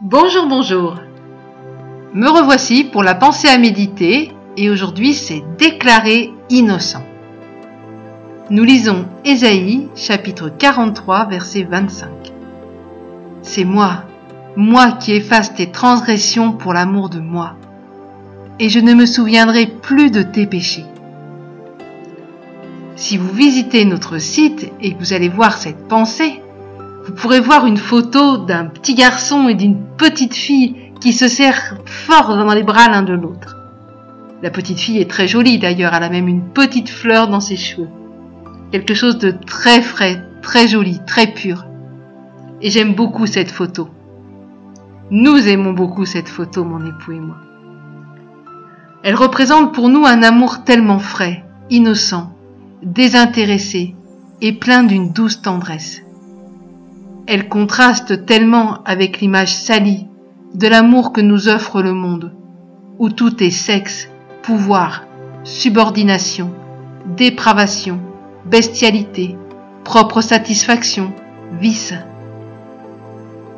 Bonjour, bonjour. Me revoici pour la pensée à méditer et aujourd'hui c'est déclaré innocent. Nous lisons Ésaïe chapitre 43 verset 25. C'est moi, moi qui efface tes transgressions pour l'amour de moi, et je ne me souviendrai plus de tes péchés. Si vous visitez notre site et que vous allez voir cette pensée, vous pourrez voir une photo d'un petit garçon et d'une petite fille qui se serrent fort dans les bras l'un de l'autre. La petite fille est très jolie d'ailleurs, elle a même une petite fleur dans ses cheveux. Quelque chose de très frais, très joli, très pur. Et j'aime beaucoup cette photo. Nous aimons beaucoup cette photo, mon époux et moi. Elle représente pour nous un amour tellement frais, innocent, désintéressé et plein d'une douce tendresse. Elle contraste tellement avec l'image salie de l'amour que nous offre le monde, où tout est sexe, pouvoir, subordination, dépravation, bestialité, propre satisfaction, vice.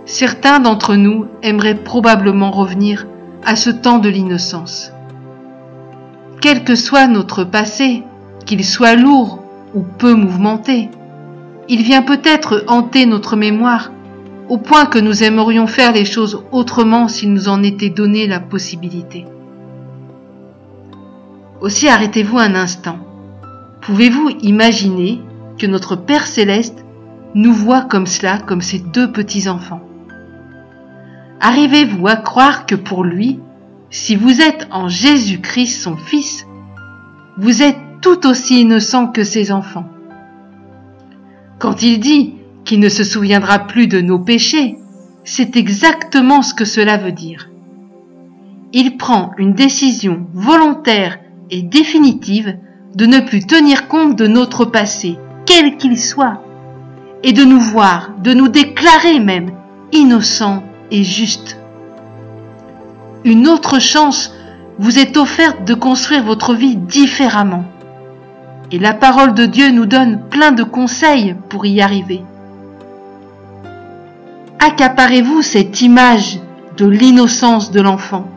Certains d'entre nous aimeraient probablement revenir à ce temps de l'innocence. Quel que soit notre passé, qu'il soit lourd ou peu mouvementé. Il vient peut-être hanter notre mémoire au point que nous aimerions faire les choses autrement s'il nous en était donné la possibilité. Aussi arrêtez-vous un instant. Pouvez-vous imaginer que notre Père céleste nous voit comme cela, comme ses deux petits-enfants? Arrivez-vous à croire que pour lui, si vous êtes en Jésus-Christ son Fils, vous êtes tout aussi innocent que ses enfants? Quand il dit qu'il ne se souviendra plus de nos péchés, c'est exactement ce que cela veut dire. Il prend une décision volontaire et définitive de ne plus tenir compte de notre passé, quel qu'il soit, et de nous voir, de nous déclarer même innocents et justes. Une autre chance vous est offerte de construire votre vie différemment. Et la parole de Dieu nous donne plein de conseils pour y arriver. Accaparez-vous cette image de l'innocence de l'enfant.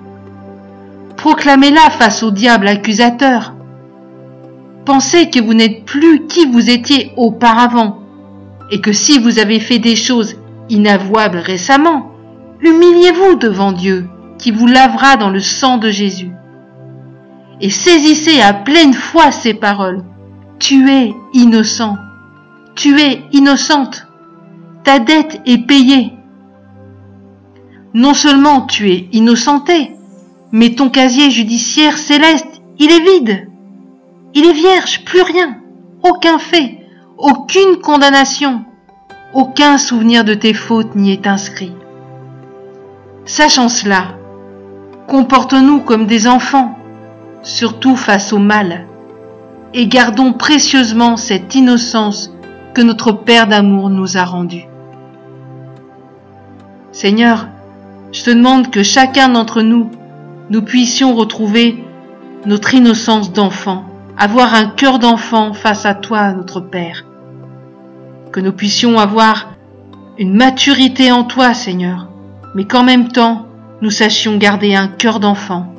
Proclamez-la face au diable accusateur. Pensez que vous n'êtes plus qui vous étiez auparavant et que si vous avez fait des choses inavouables récemment, humiliez-vous devant Dieu qui vous lavera dans le sang de Jésus. Et saisissez à pleine foi ces paroles tu es innocent. Tu es innocente. Ta dette est payée. Non seulement tu es innocenté, mais ton casier judiciaire céleste, il est vide. Il est vierge, plus rien. Aucun fait, aucune condamnation, aucun souvenir de tes fautes n'y est inscrit. Sachant cela, comporte-nous comme des enfants, surtout face au mal et gardons précieusement cette innocence que notre Père d'amour nous a rendue. Seigneur, je te demande que chacun d'entre nous, nous puissions retrouver notre innocence d'enfant, avoir un cœur d'enfant face à toi, notre Père. Que nous puissions avoir une maturité en toi, Seigneur, mais qu'en même temps, nous sachions garder un cœur d'enfant.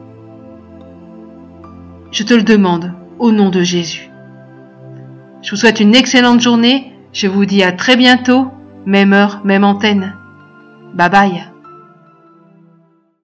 Je te le demande au nom de Jésus. Je vous souhaite une excellente journée. Je vous dis à très bientôt, même heure, même antenne. Bye bye.